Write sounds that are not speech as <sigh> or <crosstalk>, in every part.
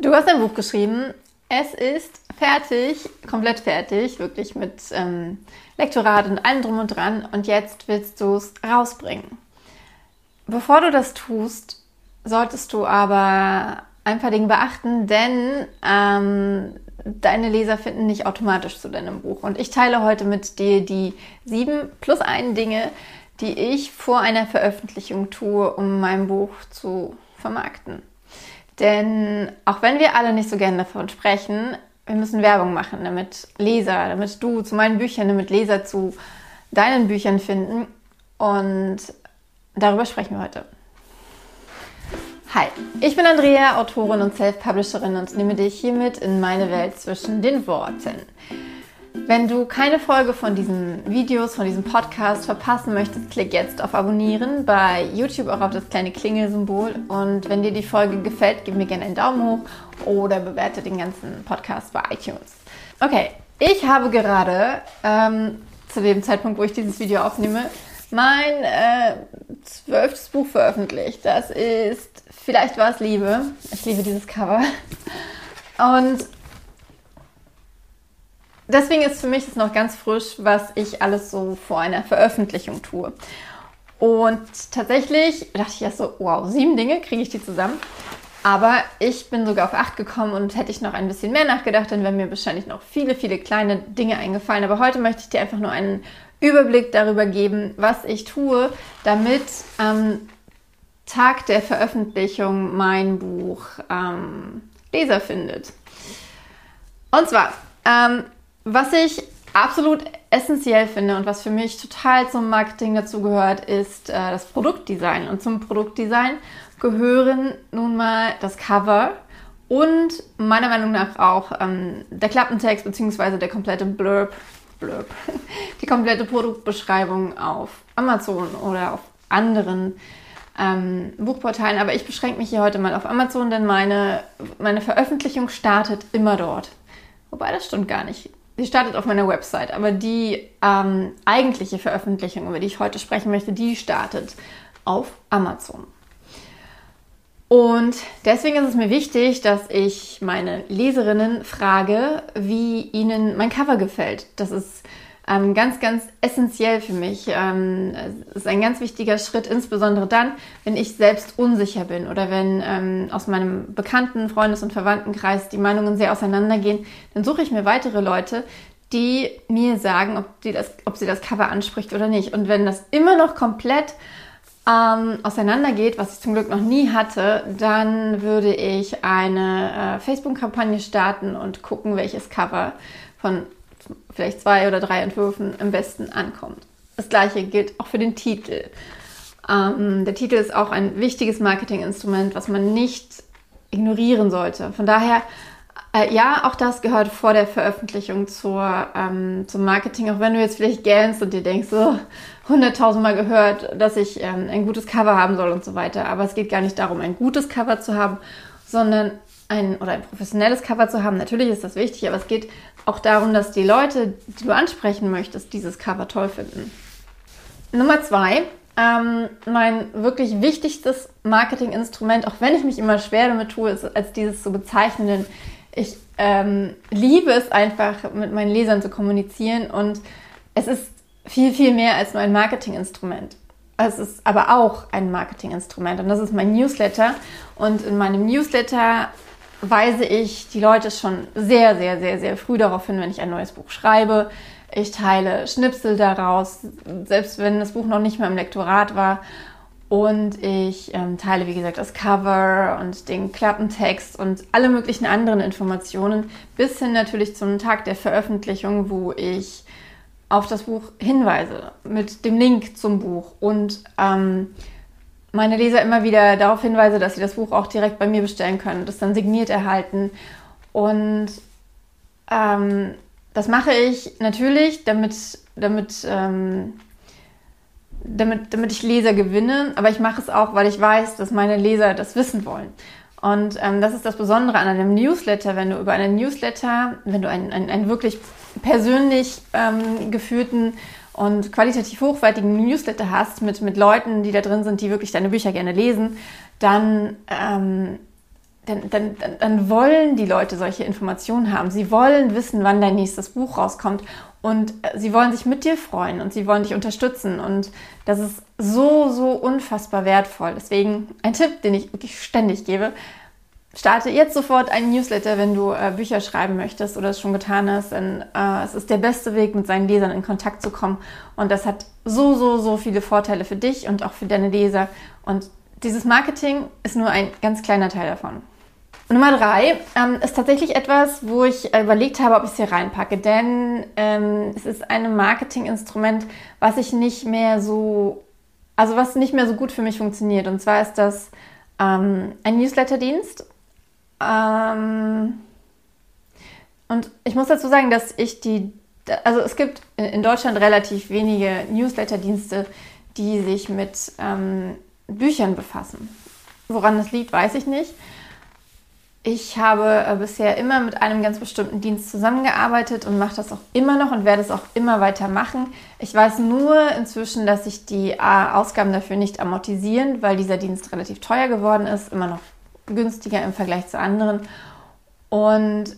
Du hast ein Buch geschrieben. Es ist fertig, komplett fertig, wirklich mit ähm, Lektorat und allem drum und dran. Und jetzt willst du es rausbringen. Bevor du das tust, solltest du aber ein paar Dinge beachten, denn ähm, deine Leser finden nicht automatisch zu deinem Buch. Und ich teile heute mit dir die sieben plus ein Dinge, die ich vor einer Veröffentlichung tue, um mein Buch zu vermarkten. Denn auch wenn wir alle nicht so gerne davon sprechen, wir müssen Werbung machen, damit Leser, damit du zu meinen Büchern, damit Leser zu deinen Büchern finden. Und darüber sprechen wir heute. Hi, ich bin Andrea, Autorin und Self-Publisherin und nehme dich hiermit in meine Welt zwischen den Worten. Wenn du keine Folge von diesen Videos, von diesem Podcast verpassen möchtest, klick jetzt auf Abonnieren bei YouTube auch auf das kleine Klingelsymbol. Und wenn dir die Folge gefällt, gib mir gerne einen Daumen hoch oder bewerte den ganzen Podcast bei iTunes. Okay, ich habe gerade ähm, zu dem Zeitpunkt, wo ich dieses Video aufnehme, mein äh, zwölftes Buch veröffentlicht. Das ist Vielleicht war es Liebe. Ich liebe dieses Cover. Und deswegen ist für mich das noch ganz frisch, was ich alles so vor einer Veröffentlichung tue. Und tatsächlich dachte ich erst so, wow, sieben Dinge, kriege ich die zusammen? Aber ich bin sogar auf acht gekommen und hätte ich noch ein bisschen mehr nachgedacht, dann wären mir wahrscheinlich noch viele, viele kleine Dinge eingefallen. Aber heute möchte ich dir einfach nur einen Überblick darüber geben, was ich tue, damit ähm, Tag der Veröffentlichung mein Buch ähm, Leser findet. Und zwar, ähm, was ich absolut essentiell finde und was für mich total zum Marketing dazugehört, ist äh, das Produktdesign. Und zum Produktdesign gehören nun mal das Cover und meiner Meinung nach auch ähm, der Klappentext bzw. der komplette Blurb, Blurb, <laughs> die komplette Produktbeschreibung auf Amazon oder auf anderen ähm, Buchportalen, aber ich beschränke mich hier heute mal auf Amazon, denn meine, meine Veröffentlichung startet immer dort. Wobei das stimmt gar nicht. Sie startet auf meiner Website, aber die ähm, eigentliche Veröffentlichung, über die ich heute sprechen möchte, die startet auf Amazon. Und deswegen ist es mir wichtig, dass ich meine Leserinnen frage, wie ihnen mein Cover gefällt. Das ist ähm, ganz, ganz essentiell für mich. Ähm, ist ein ganz wichtiger Schritt, insbesondere dann, wenn ich selbst unsicher bin oder wenn ähm, aus meinem bekannten Freundes- und Verwandtenkreis die Meinungen sehr auseinandergehen, dann suche ich mir weitere Leute, die mir sagen, ob, die das, ob sie das Cover anspricht oder nicht. Und wenn das immer noch komplett ähm, auseinandergeht, was ich zum Glück noch nie hatte, dann würde ich eine äh, Facebook-Kampagne starten und gucken, welches Cover von vielleicht zwei oder drei Entwürfen am besten ankommt. Das gleiche gilt auch für den Titel. Ähm, der Titel ist auch ein wichtiges Marketinginstrument, was man nicht ignorieren sollte. Von daher, äh, ja, auch das gehört vor der Veröffentlichung zur, ähm, zum Marketing, auch wenn du jetzt vielleicht gähnst und dir denkst, so, hunderttausendmal gehört, dass ich ähm, ein gutes Cover haben soll und so weiter. Aber es geht gar nicht darum, ein gutes Cover zu haben, sondern ein oder ein professionelles Cover zu haben. Natürlich ist das wichtig, aber es geht auch darum, dass die Leute, die du ansprechen möchtest, dieses Cover toll finden. Nummer zwei, ähm, mein wirklich wichtigstes Marketinginstrument, auch wenn ich mich immer schwer damit tue, ist, als dieses zu bezeichnen. Ich ähm, liebe es einfach, mit meinen Lesern zu kommunizieren und es ist viel, viel mehr als nur ein Marketinginstrument. Es ist aber auch ein Marketinginstrument und das ist mein Newsletter. Und in meinem Newsletter weise ich die Leute schon sehr, sehr, sehr, sehr früh darauf hin, wenn ich ein neues Buch schreibe. Ich teile Schnipsel daraus, selbst wenn das Buch noch nicht mehr im Lektorat war. Und ich ähm, teile, wie gesagt, das Cover und den Klappentext und alle möglichen anderen Informationen, bis hin natürlich zum Tag der Veröffentlichung, wo ich auf das Buch hinweise mit dem Link zum Buch und ähm, meine Leser immer wieder darauf hinweise, dass sie das Buch auch direkt bei mir bestellen können, das dann signiert erhalten. Und ähm, das mache ich natürlich, damit, damit, ähm, damit, damit ich Leser gewinne, aber ich mache es auch, weil ich weiß, dass meine Leser das wissen wollen. Und ähm, das ist das Besondere an einem Newsletter, wenn du über einen Newsletter, wenn du einen, einen, einen wirklich persönlich ähm, geführten und qualitativ hochwertigen Newsletter hast mit, mit Leuten, die da drin sind, die wirklich deine Bücher gerne lesen, dann, ähm, dann, dann, dann wollen die Leute solche Informationen haben. Sie wollen wissen, wann dein nächstes Buch rauskommt. Und äh, sie wollen sich mit dir freuen und sie wollen dich unterstützen. Und das ist so, so unfassbar wertvoll. Deswegen ein Tipp, den ich wirklich ständig gebe. Starte jetzt sofort einen Newsletter, wenn du äh, Bücher schreiben möchtest oder es schon getan hast. Denn äh, es ist der beste Weg, mit seinen Lesern in Kontakt zu kommen. Und das hat so, so, so viele Vorteile für dich und auch für deine Leser. Und dieses Marketing ist nur ein ganz kleiner Teil davon. Nummer drei ähm, ist tatsächlich etwas, wo ich überlegt habe, ob ich es hier reinpacke, denn ähm, es ist ein Marketinginstrument, was ich nicht mehr so, also was nicht mehr so gut für mich funktioniert. Und zwar ist das ähm, ein Newsletterdienst. Ähm, und ich muss dazu sagen, dass ich die, also es gibt in Deutschland relativ wenige Newsletterdienste, die sich mit ähm, Büchern befassen. Woran das liegt, weiß ich nicht. Ich habe äh, bisher immer mit einem ganz bestimmten Dienst zusammengearbeitet und mache das auch immer noch und werde es auch immer weiter machen. Ich weiß nur inzwischen, dass sich die äh, Ausgaben dafür nicht amortisieren, weil dieser Dienst relativ teuer geworden ist, immer noch günstiger im Vergleich zu anderen. Und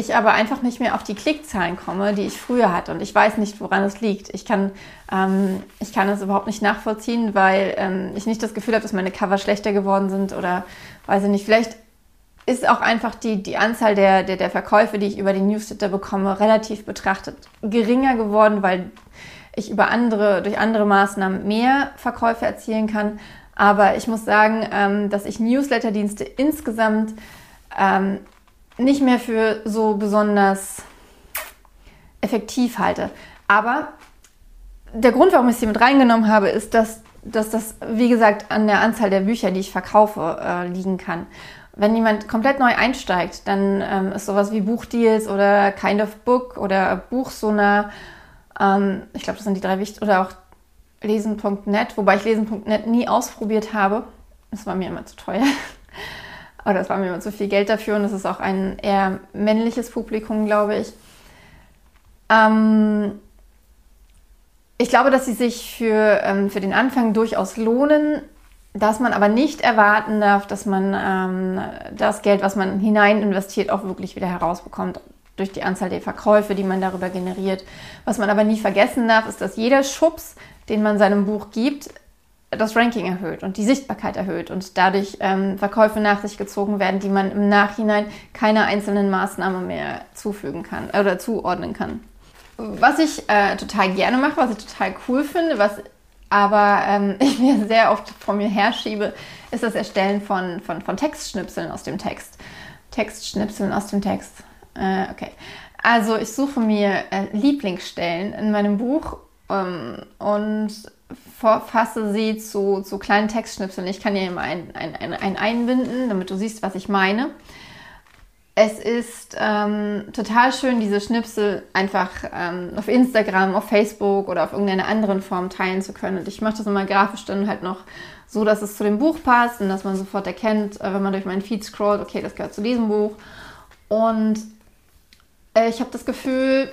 ich aber einfach nicht mehr auf die Klickzahlen komme, die ich früher hatte. Und ich weiß nicht, woran es liegt. Ich kann, ähm, ich kann es überhaupt nicht nachvollziehen, weil ähm, ich nicht das Gefühl habe, dass meine Cover schlechter geworden sind oder weiß ich nicht. Vielleicht ist auch einfach die, die Anzahl der, der, der Verkäufe, die ich über den Newsletter bekomme, relativ betrachtet geringer geworden, weil ich über andere, durch andere Maßnahmen mehr Verkäufe erzielen kann. Aber ich muss sagen, ähm, dass ich Newsletterdienste insgesamt ähm, nicht mehr für so besonders effektiv halte. Aber der Grund, warum ich sie mit reingenommen habe, ist, dass, dass das, wie gesagt, an der Anzahl der Bücher, die ich verkaufe, äh, liegen kann. Wenn jemand komplett neu einsteigt, dann ähm, ist sowas wie Buchdeals oder Kind of Book oder Buchsona, ähm, ich glaube, das sind die drei wichtigen, oder auch lesen.net, wobei ich lesen.net nie ausprobiert habe. Das war mir immer zu teuer. Aber das war mir immer zu viel Geld dafür und das ist auch ein eher männliches Publikum, glaube ich. Ähm, ich glaube, dass sie sich für, ähm, für den Anfang durchaus lohnen, dass man aber nicht erwarten darf, dass man ähm, das Geld, was man hinein investiert, auch wirklich wieder herausbekommt durch die Anzahl der Verkäufe, die man darüber generiert. Was man aber nie vergessen darf, ist, dass jeder Schubs, den man seinem Buch gibt, das Ranking erhöht und die Sichtbarkeit erhöht und dadurch ähm, Verkäufe nach sich gezogen werden, die man im Nachhinein keiner einzelnen Maßnahme mehr zufügen kann oder zuordnen kann. Was ich äh, total gerne mache, was ich total cool finde, was aber ähm, <laughs> ich mir sehr oft vor mir herschiebe, ist das Erstellen von, von, von Textschnipseln aus dem Text. Textschnipseln aus dem Text. Äh, okay. Also ich suche mir äh, Lieblingsstellen in meinem Buch ähm, und fasse sie zu, zu kleinen Textschnipseln. Ich kann hier immer ein, ein, ein, ein einbinden, damit du siehst, was ich meine. Es ist ähm, total schön, diese Schnipsel einfach ähm, auf Instagram, auf Facebook oder auf irgendeine andere Form teilen zu können. Und ich mache das immer grafisch dann halt noch so, dass es zu dem Buch passt und dass man sofort erkennt, äh, wenn man durch meinen Feed scrollt, okay, das gehört zu diesem Buch. Und äh, ich habe das Gefühl,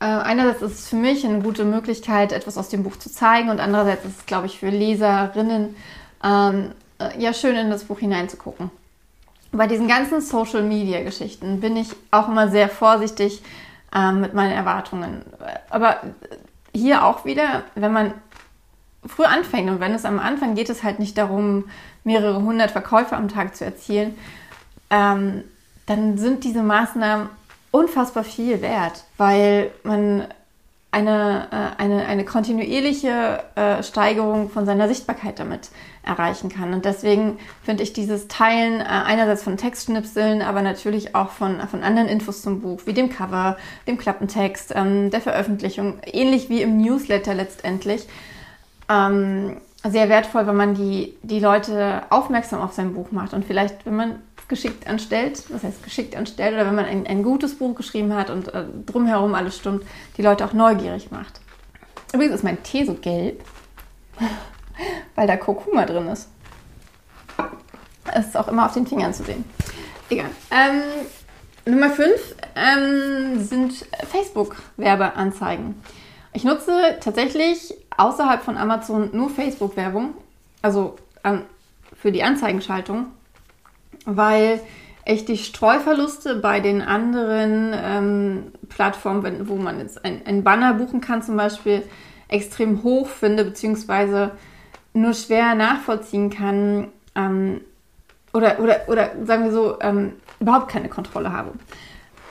äh, einerseits ist es für mich eine gute Möglichkeit, etwas aus dem Buch zu zeigen und andererseits ist es, glaube ich, für Leserinnen ähm, äh, ja schön in das Buch hineinzugucken. Bei diesen ganzen Social-Media-Geschichten bin ich auch immer sehr vorsichtig ähm, mit meinen Erwartungen. Aber hier auch wieder, wenn man früh anfängt und wenn es am Anfang geht es halt nicht darum, mehrere hundert Verkäufe am Tag zu erzielen, ähm, dann sind diese Maßnahmen unfassbar viel wert, weil man eine, äh, eine, eine kontinuierliche äh, Steigerung von seiner Sichtbarkeit damit erreichen kann. Und deswegen finde ich dieses Teilen äh, einerseits von Textschnipseln, aber natürlich auch von, von anderen Infos zum Buch, wie dem Cover, dem Klappentext, ähm, der Veröffentlichung, ähnlich wie im Newsletter letztendlich, ähm, sehr wertvoll, wenn man die, die Leute aufmerksam auf sein Buch macht. Und vielleicht, wenn man geschickt anstellt, was heißt geschickt anstellt, oder wenn man ein, ein gutes Buch geschrieben hat und äh, drumherum alles stimmt, die Leute auch neugierig macht. Übrigens ist mein Tee so gelb, <laughs> weil da Kurkuma drin ist. Es ist auch immer auf den Fingern zu sehen. Egal. Ähm, Nummer 5 ähm, sind Facebook-Werbeanzeigen. Ich nutze tatsächlich außerhalb von Amazon nur Facebook-Werbung. Also an für die Anzeigenschaltung, weil ich die Streuverluste bei den anderen ähm, Plattformen, wo man jetzt ein, ein Banner buchen kann zum Beispiel, extrem hoch finde, beziehungsweise nur schwer nachvollziehen kann ähm, oder, oder, oder sagen wir so, ähm, überhaupt keine Kontrolle habe.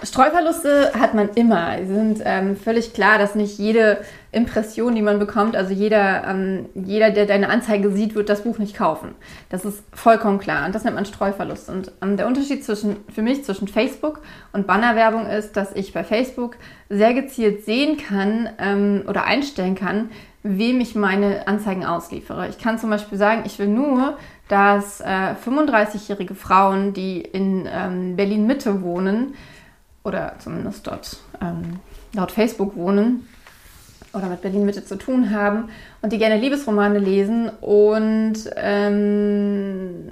Streuverluste hat man immer. Sie sind ähm, völlig klar, dass nicht jede Impression, die man bekommt, also jeder, ähm, jeder, der deine Anzeige sieht, wird das Buch nicht kaufen. Das ist vollkommen klar. Und das nennt man Streuverlust. Und ähm, der Unterschied zwischen, für mich zwischen Facebook und Bannerwerbung ist, dass ich bei Facebook sehr gezielt sehen kann ähm, oder einstellen kann, wem ich meine Anzeigen ausliefere. Ich kann zum Beispiel sagen, ich will nur, dass äh, 35-jährige Frauen, die in ähm, Berlin Mitte wohnen, oder zumindest dort ähm, laut Facebook wohnen oder mit Berlin Mitte zu tun haben und die gerne Liebesromane lesen und ähm,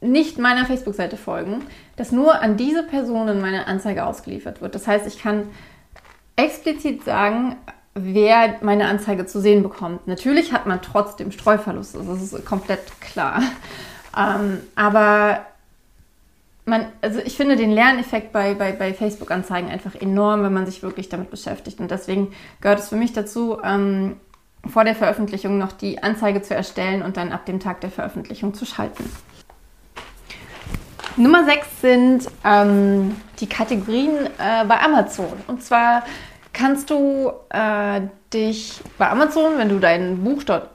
nicht meiner Facebook-Seite folgen, dass nur an diese Personen meine Anzeige ausgeliefert wird. Das heißt, ich kann explizit sagen, wer meine Anzeige zu sehen bekommt. Natürlich hat man trotzdem Streuverlust, das ist komplett klar. Ähm, aber man, also ich finde den Lerneffekt bei, bei, bei Facebook-Anzeigen einfach enorm, wenn man sich wirklich damit beschäftigt. Und deswegen gehört es für mich dazu, ähm, vor der Veröffentlichung noch die Anzeige zu erstellen und dann ab dem Tag der Veröffentlichung zu schalten. Nummer 6 sind ähm, die Kategorien äh, bei Amazon. Und zwar kannst du äh, dich bei Amazon, wenn du dein Buch dort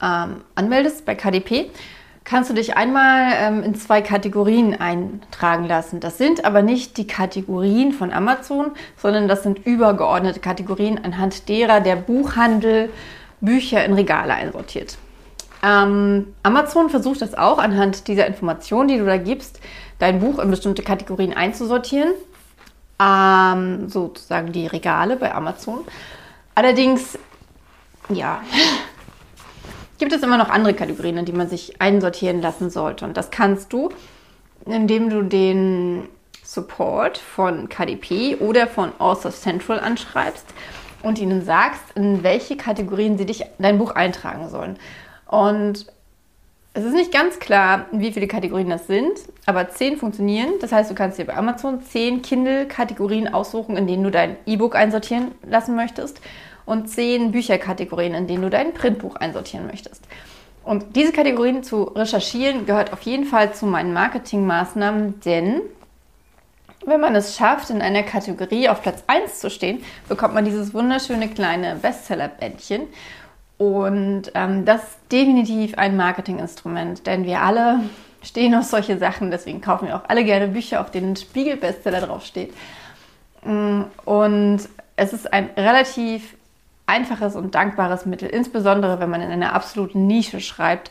ähm, anmeldest, bei KDP, kannst du dich einmal ähm, in zwei Kategorien eintragen lassen. Das sind aber nicht die Kategorien von Amazon, sondern das sind übergeordnete Kategorien, anhand derer der Buchhandel Bücher in Regale einsortiert. Ähm, Amazon versucht das auch anhand dieser Informationen, die du da gibst, dein Buch in bestimmte Kategorien einzusortieren. Ähm, sozusagen die Regale bei Amazon. Allerdings, ja, gibt es immer noch andere Kategorien, in die man sich einsortieren lassen sollte. Und das kannst du, indem du den Support von KDP oder von Author Central anschreibst und ihnen sagst, in welche Kategorien sie dich dein Buch eintragen sollen. Und es ist nicht ganz klar, wie viele Kategorien das sind, aber zehn funktionieren. Das heißt, du kannst dir bei Amazon zehn Kindle-Kategorien aussuchen, in denen du dein E-Book einsortieren lassen möchtest und zehn Bücherkategorien, in denen du dein Printbuch einsortieren möchtest. Und diese Kategorien zu recherchieren gehört auf jeden Fall zu meinen Marketingmaßnahmen, denn wenn man es schafft, in einer Kategorie auf Platz 1 zu stehen, bekommt man dieses wunderschöne kleine Bestseller-Bändchen. Und ähm, das ist definitiv ein Marketinginstrument, denn wir alle stehen auf solche Sachen, deswegen kaufen wir auch alle gerne Bücher, auf denen Spiegel-Bestseller draufsteht. Mm, und es ist ein relativ einfaches und dankbares Mittel, insbesondere wenn man in einer absoluten Nische schreibt,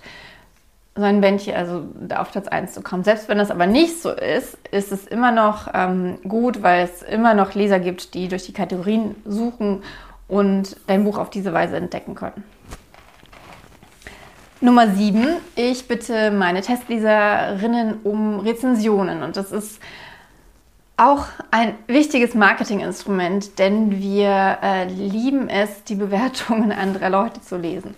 so ein Bändchen, also da auf Platz 1 zu kommen. Selbst wenn das aber nicht so ist, ist es immer noch ähm, gut, weil es immer noch Leser gibt, die durch die Kategorien suchen und dein Buch auf diese Weise entdecken können. Nummer 7. Ich bitte meine Testleserinnen um Rezensionen. Und das ist auch ein wichtiges Marketinginstrument, denn wir äh, lieben es, die Bewertungen anderer Leute zu lesen.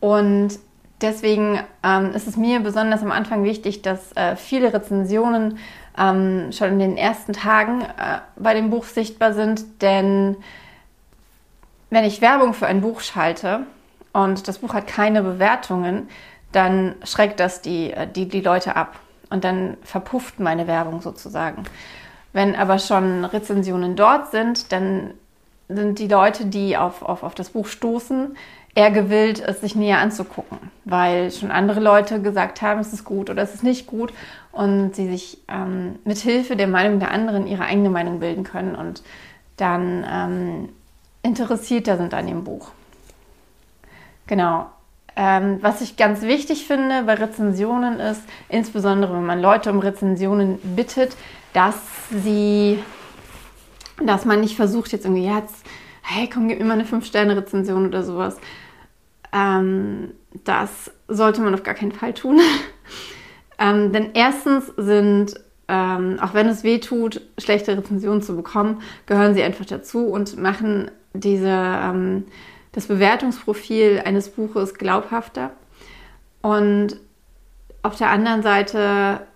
Und deswegen ähm, ist es mir besonders am Anfang wichtig, dass äh, viele Rezensionen ähm, schon in den ersten Tagen äh, bei dem Buch sichtbar sind, denn wenn ich Werbung für ein Buch schalte und das Buch hat keine Bewertungen, dann schreckt das die, äh, die, die Leute ab und dann verpufft meine Werbung sozusagen. Wenn aber schon Rezensionen dort sind, dann sind die Leute, die auf, auf, auf das Buch stoßen, eher gewillt, es sich näher anzugucken, weil schon andere Leute gesagt haben, es ist gut oder es ist nicht gut und sie sich ähm, mit Hilfe der Meinung der anderen ihre eigene Meinung bilden können und dann ähm, interessierter sind an dem Buch. Genau. Ähm, was ich ganz wichtig finde bei Rezensionen ist, insbesondere wenn man Leute um Rezensionen bittet, dass sie, dass man nicht versucht jetzt irgendwie jetzt, hey, komm, gib mir mal eine 5-Sterne-Rezension oder sowas. Ähm, das sollte man auf gar keinen Fall tun. <laughs> ähm, denn erstens sind, ähm, auch wenn es weh tut, schlechte Rezensionen zu bekommen, gehören sie einfach dazu und machen diese, ähm, das Bewertungsprofil eines Buches glaubhafter. Und auf der anderen Seite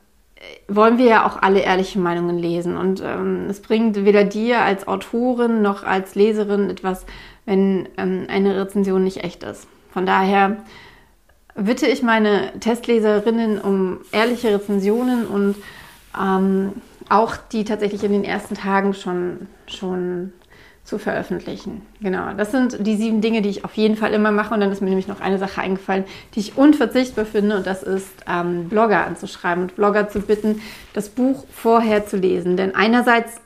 wollen wir ja auch alle ehrliche Meinungen lesen. Und ähm, es bringt weder dir als Autorin noch als Leserin etwas, wenn ähm, eine Rezension nicht echt ist. Von daher bitte ich meine Testleserinnen um ehrliche Rezensionen und ähm, auch die tatsächlich in den ersten Tagen schon, schon zu veröffentlichen. Genau, das sind die sieben Dinge, die ich auf jeden Fall immer mache. Und dann ist mir nämlich noch eine Sache eingefallen, die ich unverzichtbar finde. Und das ist, ähm, Blogger anzuschreiben und Blogger zu bitten, das Buch vorher zu lesen. Denn einerseits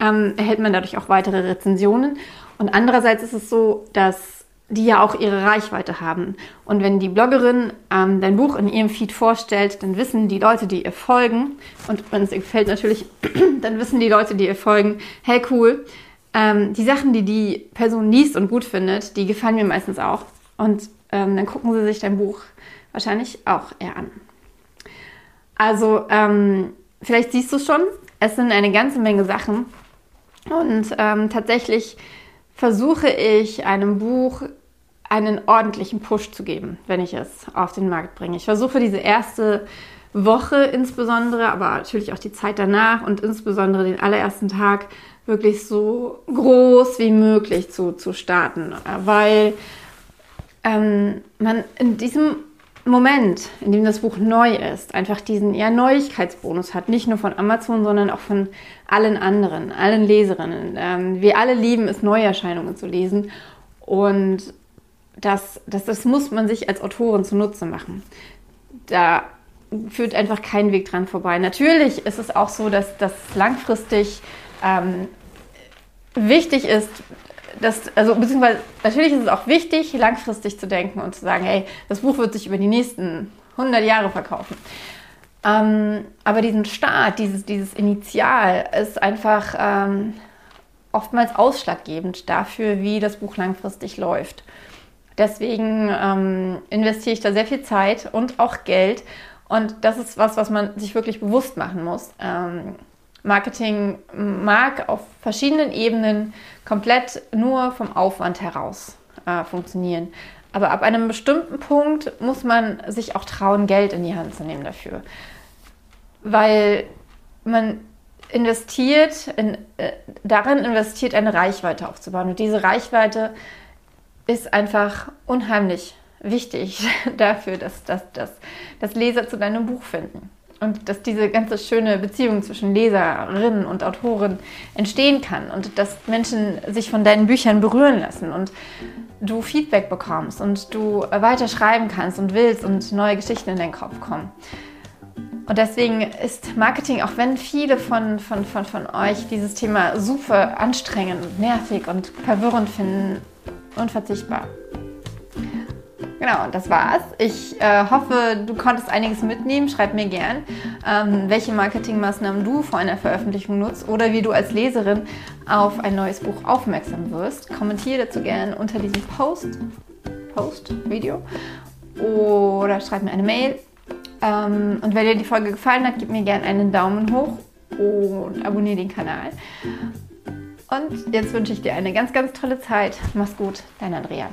ähm, erhält man dadurch auch weitere Rezensionen. Und andererseits ist es so, dass die ja auch ihre Reichweite haben. Und wenn die Bloggerin ähm, dein Buch in ihrem Feed vorstellt, dann wissen die Leute, die ihr folgen, und wenn es ihr gefällt natürlich, <clears throat> dann wissen die Leute, die ihr folgen, hey cool, ähm, die Sachen, die die Person liest und gut findet, die gefallen mir meistens auch. Und ähm, dann gucken sie sich dein Buch wahrscheinlich auch eher an. Also, ähm, vielleicht siehst du es schon, es sind eine ganze Menge Sachen. Und ähm, tatsächlich versuche ich einem Buch einen ordentlichen Push zu geben, wenn ich es auf den Markt bringe. Ich versuche diese erste Woche insbesondere, aber natürlich auch die Zeit danach und insbesondere den allerersten Tag wirklich so groß wie möglich zu, zu starten, weil ähm, man in diesem Moment, in dem das Buch neu ist, einfach diesen ja, Neuigkeitsbonus hat, nicht nur von Amazon, sondern auch von allen anderen, allen Leserinnen. Ähm, wir alle lieben es, Neuerscheinungen zu lesen und das, das, das muss man sich als Autorin zunutze machen. Da führt einfach kein Weg dran vorbei. Natürlich ist es auch so, dass das langfristig ähm, wichtig ist, dass, also beziehungsweise natürlich ist es auch wichtig, langfristig zu denken und zu sagen, hey, das Buch wird sich über die nächsten 100 Jahre verkaufen. Ähm, aber diesen Start, dieses, dieses Initial ist einfach ähm, oftmals ausschlaggebend dafür, wie das Buch langfristig läuft. Deswegen ähm, investiere ich da sehr viel Zeit und auch Geld. Und das ist was, was man sich wirklich bewusst machen muss. Ähm, Marketing mag auf verschiedenen Ebenen komplett nur vom Aufwand heraus äh, funktionieren. Aber ab einem bestimmten Punkt muss man sich auch trauen, Geld in die Hand zu nehmen dafür. Weil man investiert, in, äh, darin investiert, eine Reichweite aufzubauen. Und diese Reichweite ist einfach unheimlich wichtig <laughs> dafür, dass, dass, dass, dass Leser zu deinem Buch finden und dass diese ganze schöne Beziehung zwischen Leserinnen und Autoren entstehen kann und dass Menschen sich von deinen Büchern berühren lassen und du Feedback bekommst und du weiter schreiben kannst und willst und neue Geschichten in deinen Kopf kommen. Und deswegen ist Marketing, auch wenn viele von, von, von, von euch dieses Thema super anstrengend und nervig und verwirrend finden, unverzichtbar. Genau, das war's. Ich äh, hoffe, du konntest einiges mitnehmen. Schreib mir gern, ähm, welche Marketingmaßnahmen du vor einer Veröffentlichung nutzt oder wie du als Leserin auf ein neues Buch aufmerksam wirst. Kommentiere dazu gern unter diesem Post, Post, Video oder schreib mir eine Mail. Ähm, und wenn dir die Folge gefallen hat, gib mir gern einen Daumen hoch und abonniere den Kanal. Und jetzt wünsche ich dir eine ganz, ganz tolle Zeit. Mach's gut, dein Andrea.